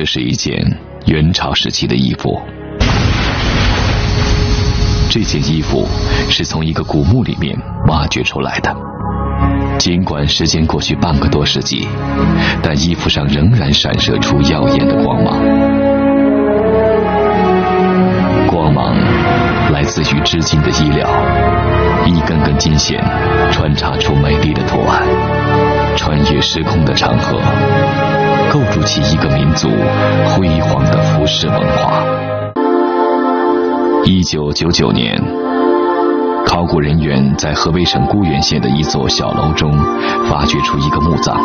这是一件元朝时期的衣服。这件衣服是从一个古墓里面挖掘出来的。尽管时间过去半个多世纪，但衣服上仍然闪射出耀眼的光芒。光芒来自于织金的衣料，一根根金线穿插出美丽的图案，穿越时空的长河，构筑起一个民族辉煌的服饰文化。一九九九年，考古人员在河北省固原县的一座小楼中发掘出一个墓葬。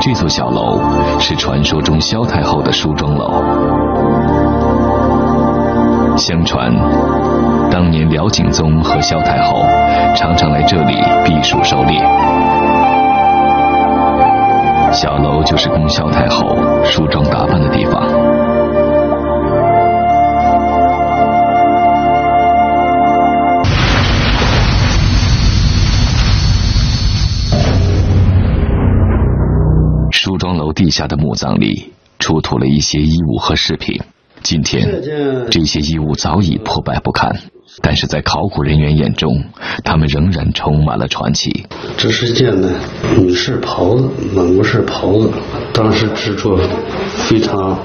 这座小楼是传说中萧太后的梳妆楼。相传，当年辽景宗和萧太后常常来这里避暑狩猎。小楼就是供萧太后梳妆打扮的地方。梳妆楼地下的墓葬里出土了一些衣物和饰品。今天，这些衣物早已破败不堪，但是在考古人员眼中，他们仍然充满了传奇。这是件呢女士袍子，蒙古式袍子，当时制作非常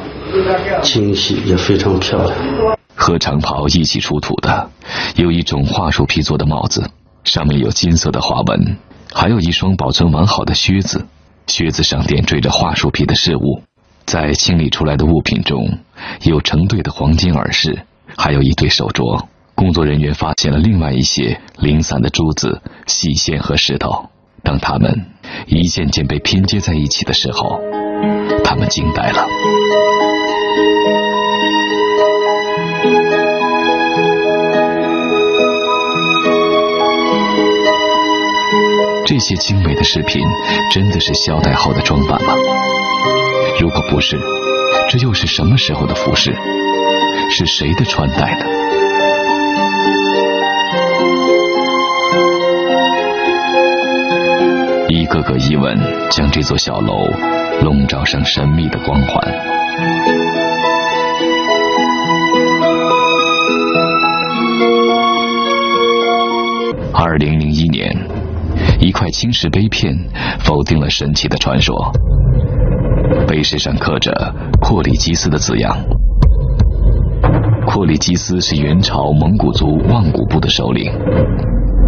精细，也非常漂亮。和长袍一起出土的，有一种桦树皮做的帽子，上面有金色的花纹，还有一双保存完好的靴子，靴子上点缀着桦树皮的饰物。在清理出来的物品中，有成对的黄金耳饰，还有一对手镯。工作人员发现了另外一些零散的珠子、细线和石头。当它们一件件被拼接在一起的时候，他们惊呆了。这些精美的饰品，真的是萧太后的装扮吗？如果不是，这又是什么时候的服饰？是谁的穿戴呢？个个疑问将这座小楼笼罩上神秘的光环。二零零一年，一块青石碑片否定了神奇的传说。碑石上刻着“阔里吉斯”的字样。阔里吉斯是元朝蒙古族望古部的首领。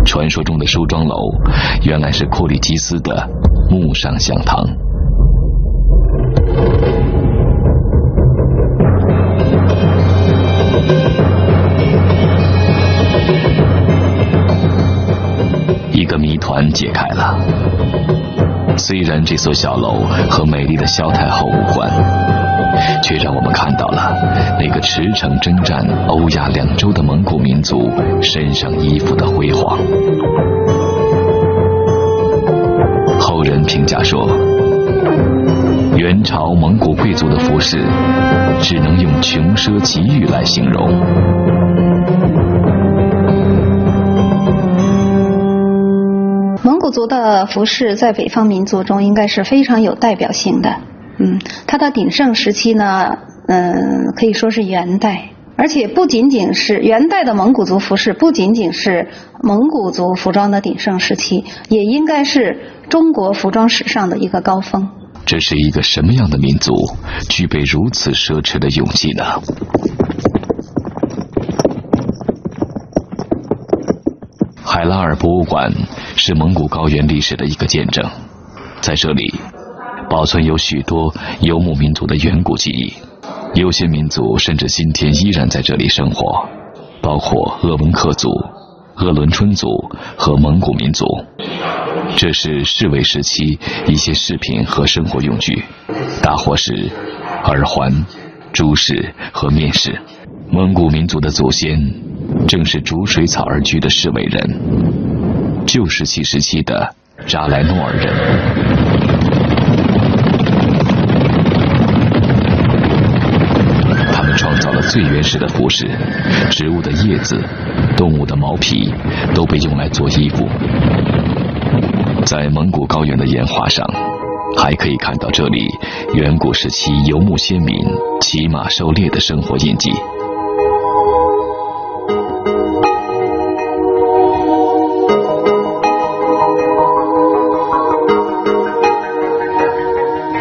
传说中的梳妆楼，原来是库里吉斯的墓上香堂。一个谜团解开了。虽然这所小楼和美丽的萧太后无关，却让我们看到了那个驰骋征战、欧亚两洲的蒙古民族身上衣服的辉煌。后人评价说，元朝蒙古贵族的服饰只能用穷奢极欲来形容。蒙古族的服饰在北方民族中应该是非常有代表性的。嗯，它的鼎盛时期呢，嗯，可以说是元代，而且不仅仅是元代的蒙古族服饰，不仅仅是蒙古族服装的鼎盛时期，也应该是中国服装史上的一个高峰。这是一个什么样的民族，具备如此奢侈的勇气呢？海拉尔博物馆是蒙古高原历史的一个见证，在这里保存有许多游牧民族的远古记忆，有些民族甚至今天依然在这里生活，包括鄂温克族、鄂伦春族和蒙古民族。这是侍卫时期一些饰品和生活用具，大伙石、耳环、珠饰和面饰。蒙古民族的祖先正是逐水草而居的侍卫人，旧石器时期的扎莱诺尔人。他们创造了最原始的服饰，植物的叶子、动物的毛皮都被用来做衣服。在蒙古高原的岩画上，还可以看到这里远古时期游牧先民骑马狩猎的生活印记。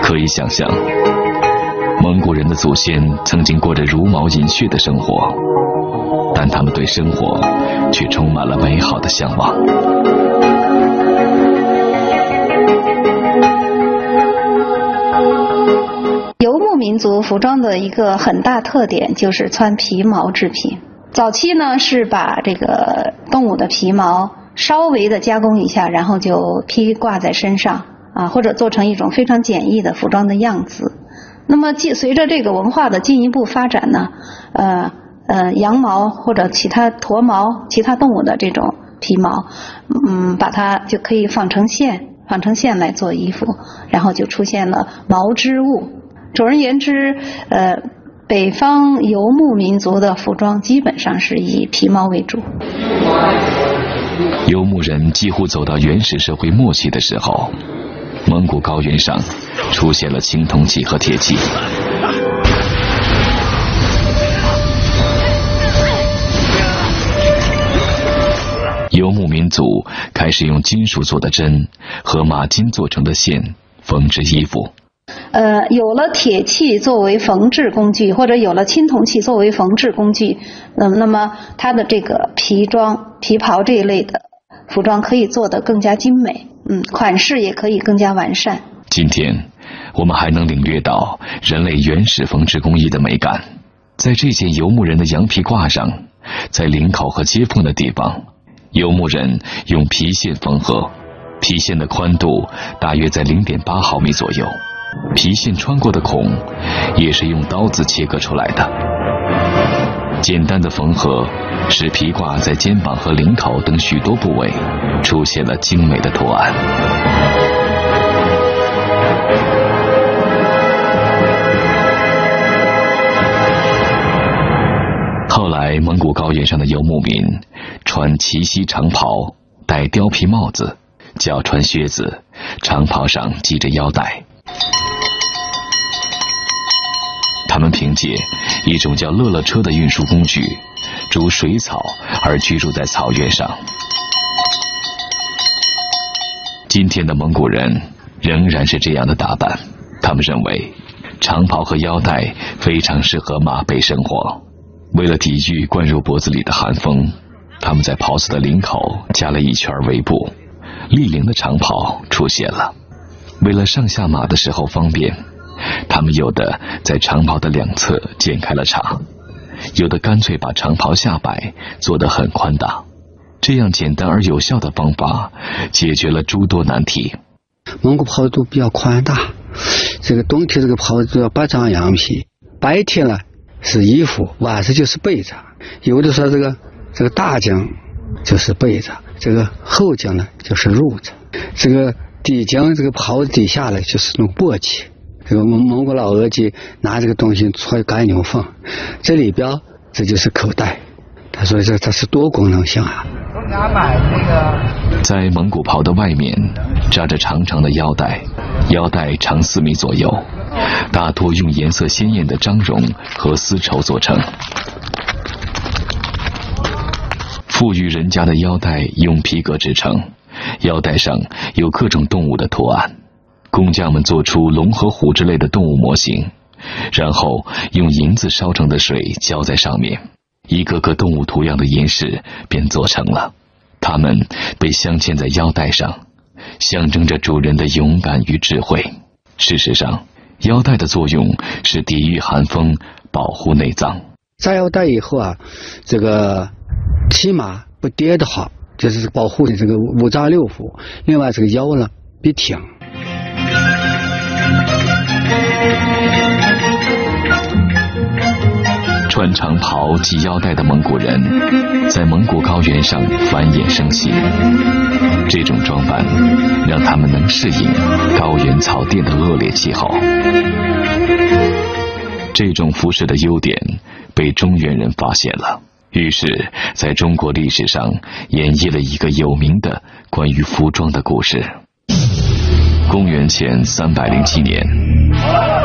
可以想象，蒙古人的祖先曾经过着茹毛饮血的生活，但他们对生活却充满了美好的向往。游牧民族服装的一个很大特点就是穿皮毛制品。早期呢是把这个动物的皮毛稍微的加工一下，然后就披挂在身上。啊，或者做成一种非常简易的服装的样子。那么，继随着这个文化的进一步发展呢，呃呃，羊毛或者其他驼毛、其他动物的这种皮毛，嗯，把它就可以纺成线，纺成线来做衣服，然后就出现了毛织物。总而言之，呃，北方游牧民族的服装基本上是以皮毛为主。游牧人几乎走到原始社会末期的时候。蒙古高原上出现了青铜器和铁器，游牧民族开始用金属做的针和马金做成的线缝制衣服。呃，有了铁器作为缝制工具，或者有了青铜器作为缝制工具，那那么它的这个皮装、皮袍这一类的服装可以做得更加精美。嗯，款式也可以更加完善。今天，我们还能领略到人类原始缝制工艺的美感。在这件游牧人的羊皮褂上，在领口和接缝的地方，游牧人用皮线缝合，皮线的宽度大约在零点八毫米左右，皮线穿过的孔也是用刀子切割出来的。简单的缝合。使皮褂在肩膀和领口等许多部位出现了精美的图案。后来，蒙古高原上的游牧民穿齐膝长袍，戴貂皮帽子，脚穿靴子，长袍上系着腰带。他们凭借一种叫乐乐车的运输工具。逐水草而居住在草原上。今天的蒙古人仍然是这样的打扮。他们认为长袍和腰带非常适合马背生活。为了抵御灌入脖子里的寒风，他们在袍子的领口加了一圈围布。立领的长袍出现了。为了上下马的时候方便，他们有的在长袍的两侧剪开了茬。有的干脆把长袍下摆，做得很宽大，这样简单而有效的方法解决了诸多难题。蒙古袍都比较宽大，这个冬天这个袍子要八张羊皮，白天呢是衣服，晚上就是被子。有的说这个这个大襟就是被子，这个后襟呢就是褥子，这个底襟这个袍子底下呢就是弄簸箕。这个蒙蒙古老额吉拿这个东西搓干牛粪，这里边这就是口袋。他说这它是多功能性啊。在蒙古袍的外面扎着长长的腰带，腰带长四米左右，大多用颜色鲜艳的张绒和丝绸做成。富裕人家的腰带用皮革制成，腰带上有各种动物的图案。工匠们做出龙和虎之类的动物模型，然后用银子烧成的水浇在上面，一个个动物图样的银饰便做成了。它们被镶嵌在腰带上，象征着主人的勇敢与智慧。事实上，腰带的作用是抵御寒风，保护内脏。扎腰带以后啊，这个骑马不跌的话，就是保护你这个五脏六腑。另外，这个腰呢别挺。穿长袍系腰带的蒙古人，在蒙古高原上繁衍生息。这种装扮让他们能适应高原草甸的恶劣气候。这种服饰的优点被中原人发现了，于是在中国历史上演绎了一个有名的关于服装的故事。公元前三百零七年，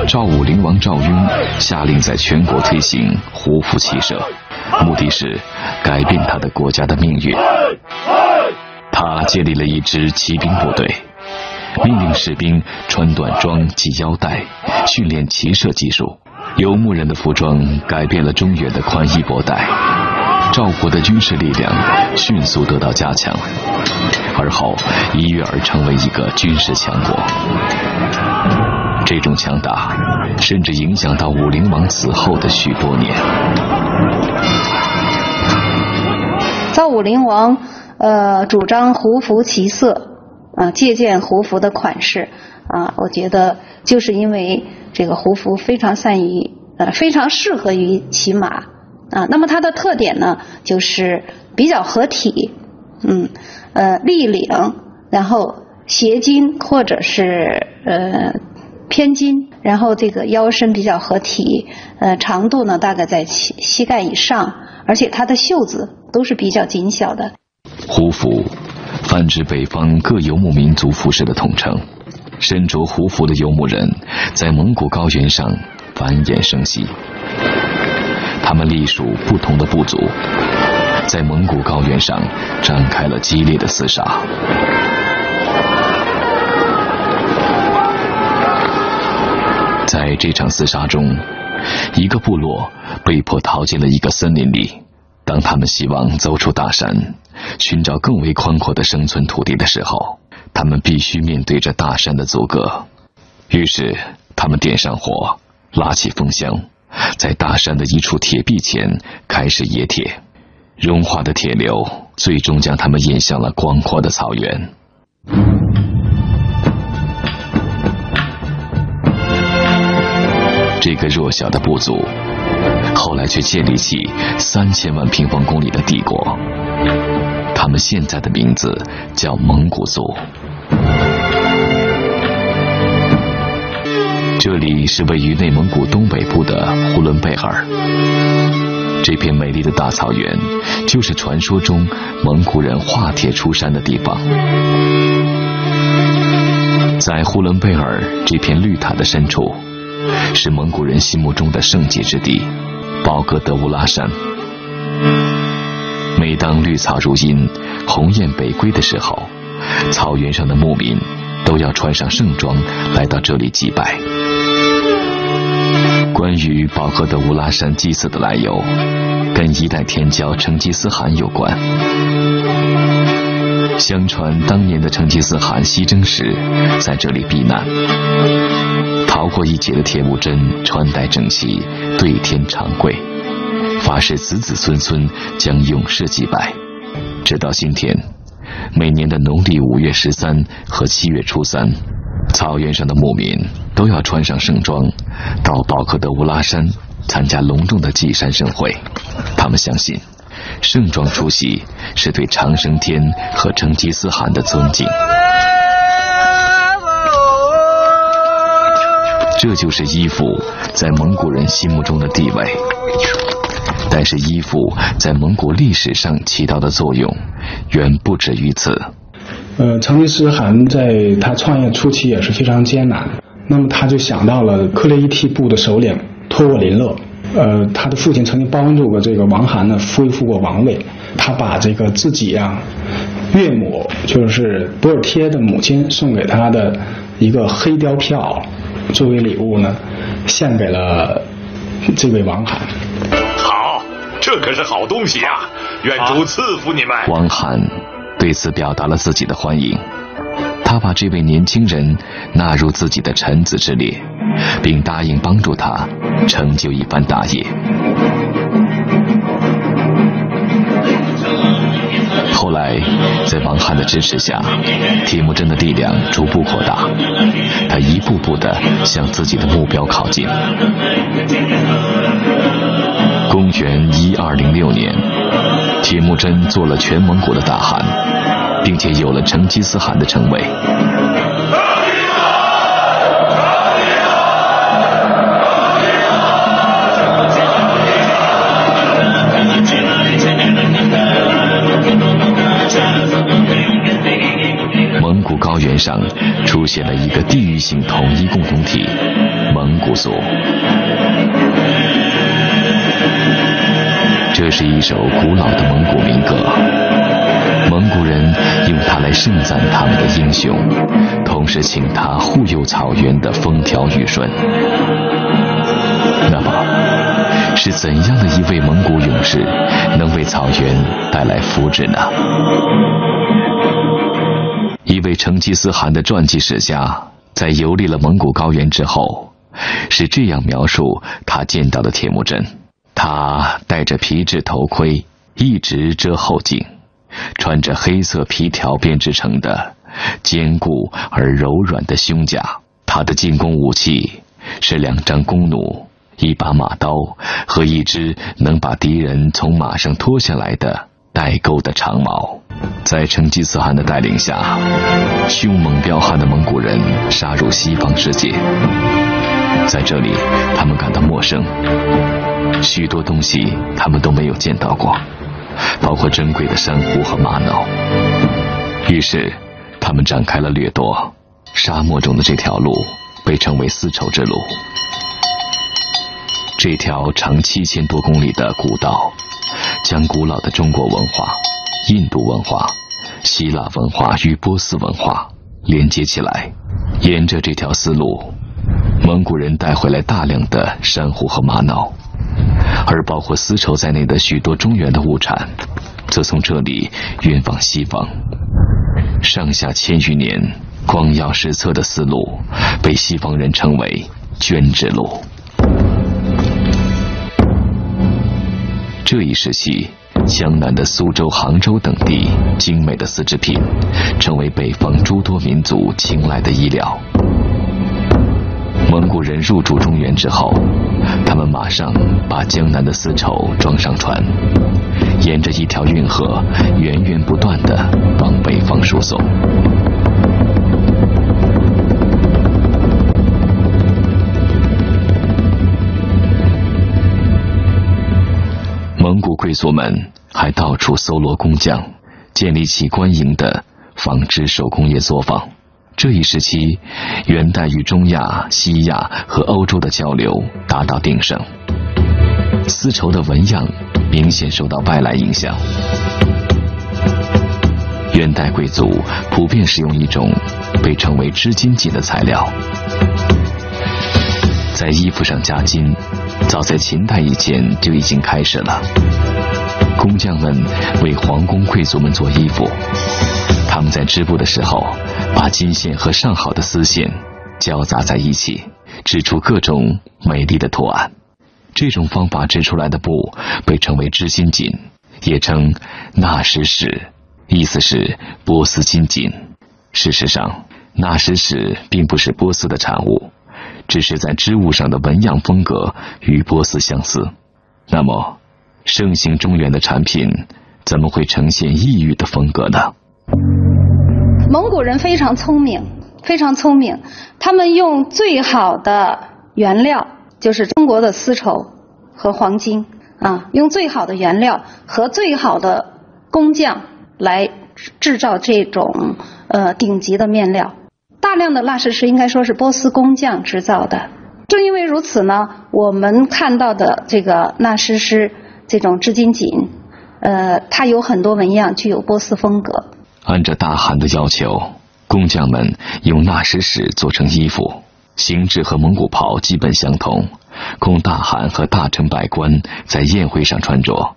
赵武灵王赵雍下令在全国推行胡服骑射，目的是改变他的国家的命运。他建立了一支骑兵部队，命令士兵穿短装系腰带，训练骑射技术。游牧人的服装改变了中原的宽衣博带，赵国的军事力量迅速得到加强，而后一跃而成为一个军事强国。这种强大，甚至影响到武灵王死后的许多年。赵武灵王呃主张胡服骑射，啊借鉴胡服的款式啊，我觉得就是因为。这个胡服非常善于呃非常适合于骑马啊，那么它的特点呢就是比较合体，嗯呃立领，然后斜襟或者是呃偏襟，然后这个腰身比较合体，呃长度呢大概在膝膝盖以上，而且它的袖子都是比较紧小的。胡服泛指北方各游牧民族服饰的统称。身着胡服的游牧人在蒙古高原上繁衍生息，他们隶属不同的部族，在蒙古高原上展开了激烈的厮杀。在这场厮杀中，一个部落被迫逃进了一个森林里。当他们希望走出大山，寻找更为宽阔的生存土地的时候，他们必须面对着大山的阻隔，于是他们点上火，拉起风箱，在大山的一处铁壁前开始冶铁。融化的铁流最终将他们引向了广阔的草原。这个弱小的部族，后来却建立起三千万平方公里的帝国。他们现在的名字叫蒙古族。这里是位于内蒙古东北部的呼伦贝尔，这片美丽的大草原就是传说中蒙古人化铁出山的地方。在呼伦贝尔这片绿塔的深处，是蒙古人心目中的圣洁之地——宝格德乌拉山。每当绿草如茵、鸿雁北归的时候，草原上的牧民都要穿上盛装来到这里祭拜。关于宝格德乌拉山祭祀的来由，跟一代天骄成吉思汗有关。相传当年的成吉思汗西征时，在这里避难，逃过一劫的铁木真穿戴整齐，对天长跪，发誓子子孙孙将永世祭拜，直到今天。每年的农历五月十三和七月初三，草原上的牧民都要穿上盛装，到宝克德乌拉山参加隆重的祭山盛会。他们相信，盛装出席是对长生天和成吉思汗的尊敬。这就是衣服在蒙古人心目中的地位。但是衣服在蒙古历史上起到的作用远不止于此。呃，成吉思汗在他创业初期也是非常艰难，那么他就想到了克烈伊蒂部的首领托沃林勒。呃，他的父亲曾经帮助过这个王涵呢恢复过王位，他把这个自己啊岳母就是博尔贴的母亲送给他的一个黑貂票作为礼物呢，献给了这位王罕。这可是好东西啊！愿主赐福你们。王涵对此表达了自己的欢迎，他把这位年轻人纳入自己的臣子之列，并答应帮助他成就一番大业。后来，在王翰的支持下，铁木真的力量逐步扩大，他一步步的向自己的目标靠近。公元一二零六年，铁木真做了全蒙古的大汗，并且有了成吉思汗的称谓。蒙古高原上。出现了一个地域性统一共同体——蒙古族。这是一首古老的蒙古民歌，蒙古人用它来盛赞他们的英雄，同时请他护佑草原的风调雨顺。那么，是怎样的一位蒙古勇士能为草原带来福祉呢？一位成吉思汗的传记史家在游历了蒙古高原之后，是这样描述他见到的铁木真。他戴着皮质头盔，一直遮后颈，穿着黑色皮条编织成的坚固而柔软的胸甲。他的进攻武器是两张弓弩、一把马刀和一只能把敌人从马上拖下来的带钩的长矛。在成吉思汗的带领下，凶猛彪悍的蒙古人杀入西方世界。在这里，他们感到陌生。许多东西他们都没有见到过，包括珍贵的珊瑚和玛瑙。于是，他们展开了掠夺。沙漠中的这条路被称为丝绸之路。这条长七千多公里的古道，将古老的中国文化、印度文化、希腊文化与波斯文化连接起来。沿着这条丝路，蒙古人带回来大量的珊瑚和玛瑙。而包括丝绸在内的许多中原的物产，则从这里运往西方。上下千余年，光耀史册的丝路，被西方人称为“绢之路”。这一时期，江南的苏州、杭州等地精美的丝织品，成为北方诸多民族青睐的衣料。蒙古人入主中原之后，他们马上把江南的丝绸装上船，沿着一条运河源源不断的往北方输送。蒙古贵族们还到处搜罗工匠，建立起官营的纺织手工业作坊。这一时期，元代与中亚、西亚和欧洲的交流达到鼎盛，丝绸的纹样明显受到外来影响。元代贵族普遍使用一种被称为织金锦的材料，在衣服上加金，早在秦代以前就已经开始了。工匠们为皇宫贵族们做衣服。他们在织布的时候，把金线和上好的丝线交杂在一起，织出各种美丽的图案。这种方法织出来的布被称为织金锦，也称纳什史，意思是波斯金锦。事实上，纳什史并不是波斯的产物，只是在织物上的纹样风格与波斯相似。那么，盛行中原的产品怎么会呈现异域的风格呢？蒙古人非常聪明，非常聪明。他们用最好的原料，就是中国的丝绸和黄金啊，用最好的原料和最好的工匠来制造这种呃顶级的面料。大量的纳什石应该说是波斯工匠制造的。正因为如此呢，我们看到的这个纳什石这种织金锦，呃，它有很多纹样具有波斯风格。按照大汗的要求，工匠们用纳什石做成衣服，形制和蒙古袍基本相同，供大汗和大臣百官在宴会上穿着。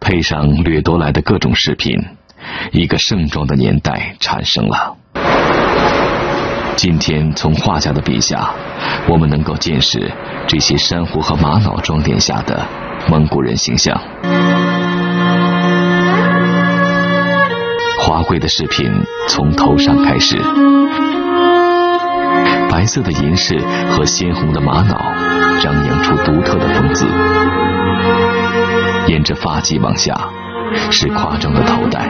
配上掠夺来的各种饰品，一个盛装的年代产生了。今天从画家的笔下，我们能够见识这些珊瑚和玛瑙装点下的蒙古人形象。华贵的饰品从头上开始，白色的银饰和鲜红的玛瑙张扬出独特的风姿。沿着发髻往下，是夸张的头戴。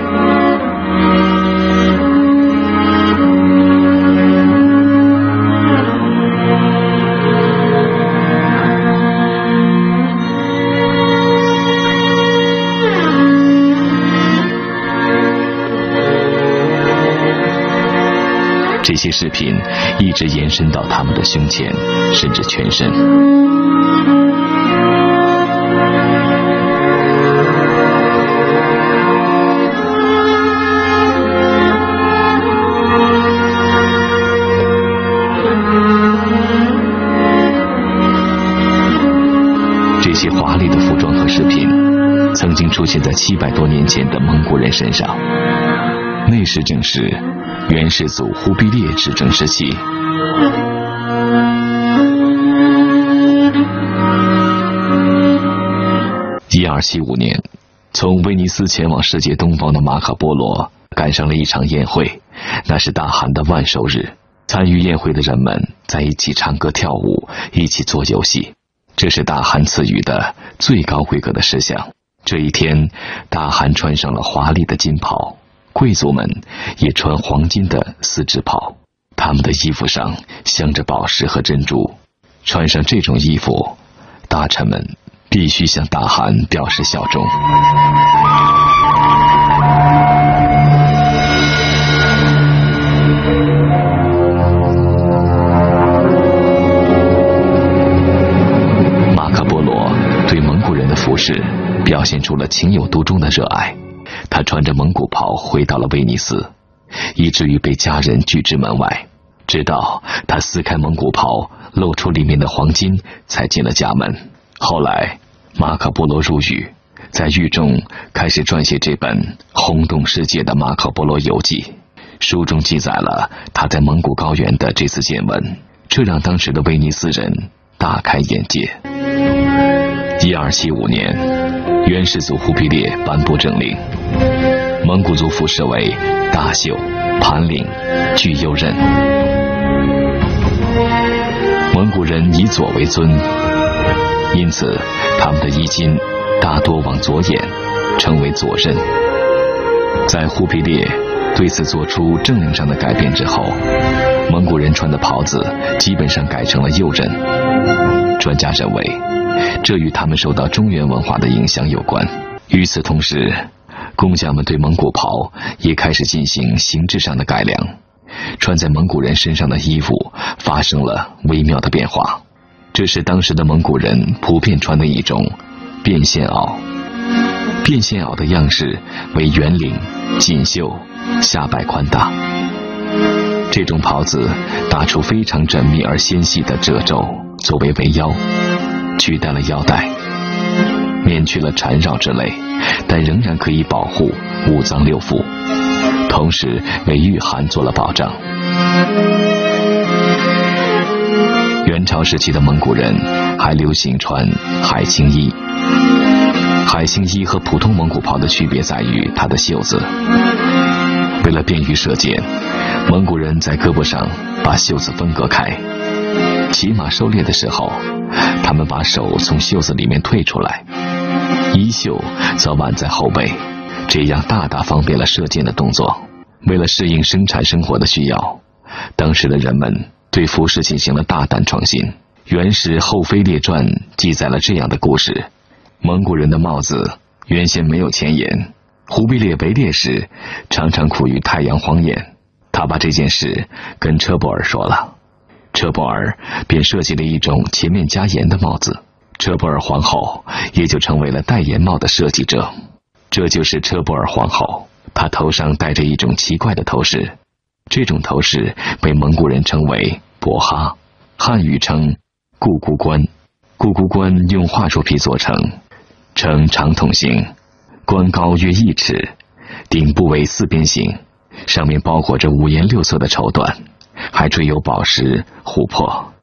这些饰品一直延伸到他们的胸前，甚至全身。这些华丽的服装和饰品，曾经出现在七百多年前的蒙古人身上。那时正是元世祖忽必烈执政时期。一二七五年，从威尼斯前往世界东方的马可波罗赶上了一场宴会，那是大汗的万寿日。参与宴会的人们在一起唱歌跳舞，一起做游戏，这是大汗赐予的最高规格的事项。这一天，大汗穿上了华丽的金袍。贵族们也穿黄金的丝织袍，他们的衣服上镶着宝石和珍珠。穿上这种衣服，大臣们必须向大汗表示效忠。马可波罗对蒙古人的服饰表现出了情有独钟的热爱。他穿着蒙古袍回到了威尼斯，以至于被家人拒之门外。直到他撕开蒙古袍，露出里面的黄金，才进了家门。后来，马可波罗入狱，在狱中开始撰写这本轰动世界的《马可波罗游记》。书中记载了他在蒙古高原的这次见闻，这让当时的威尼斯人大开眼界。一二七五年，元世祖忽必烈颁布政令，蒙古族服饰为大袖、盘领、巨右衽。蒙古人以左为尊，因此他们的衣襟大多往左掩，称为左衽。在忽必烈对此做出政令上的改变之后，蒙古人穿的袍子基本上改成了右衽。专家认为。这与他们受到中原文化的影响有关。与此同时，工匠们对蒙古袍也开始进行形制上的改良，穿在蒙古人身上的衣服发生了微妙的变化。这是当时的蒙古人普遍穿的一种变线袄。变线袄的样式为圆领、锦绣、下摆宽大。这种袍子打出非常缜密而纤细的褶皱，作为围腰。取代了腰带，免去了缠绕之类，但仍然可以保护五脏六腑，同时为御寒做了保障。元朝时期的蒙古人还流行穿海青衣，海青衣和普通蒙古袍的区别在于它的袖子。为了便于射箭，蒙古人在胳膊上把袖子分隔开。骑马狩猎的时候，他们把手从袖子里面退出来，衣袖则挽在后背，这样大大方便了射箭的动作。为了适应生产生活的需要，当时的人们对服饰进行了大胆创新。《元始后妃列传》记载了这样的故事：蒙古人的帽子原先没有前沿，忽必烈围猎时常常苦于太阳晃眼，他把这件事跟车伯尔说了。车伯尔便设计了一种前面加檐的帽子，车伯尔皇后也就成为了戴檐帽的设计者。这就是车伯尔皇后，她头上戴着一种奇怪的头饰，这种头饰被蒙古人称为博哈，汉语称固固冠。固固冠用桦树皮做成，呈长筒形，冠高约一尺，顶部为四边形，上面包裹着五颜六色的绸缎。还缀有宝石、琥珀。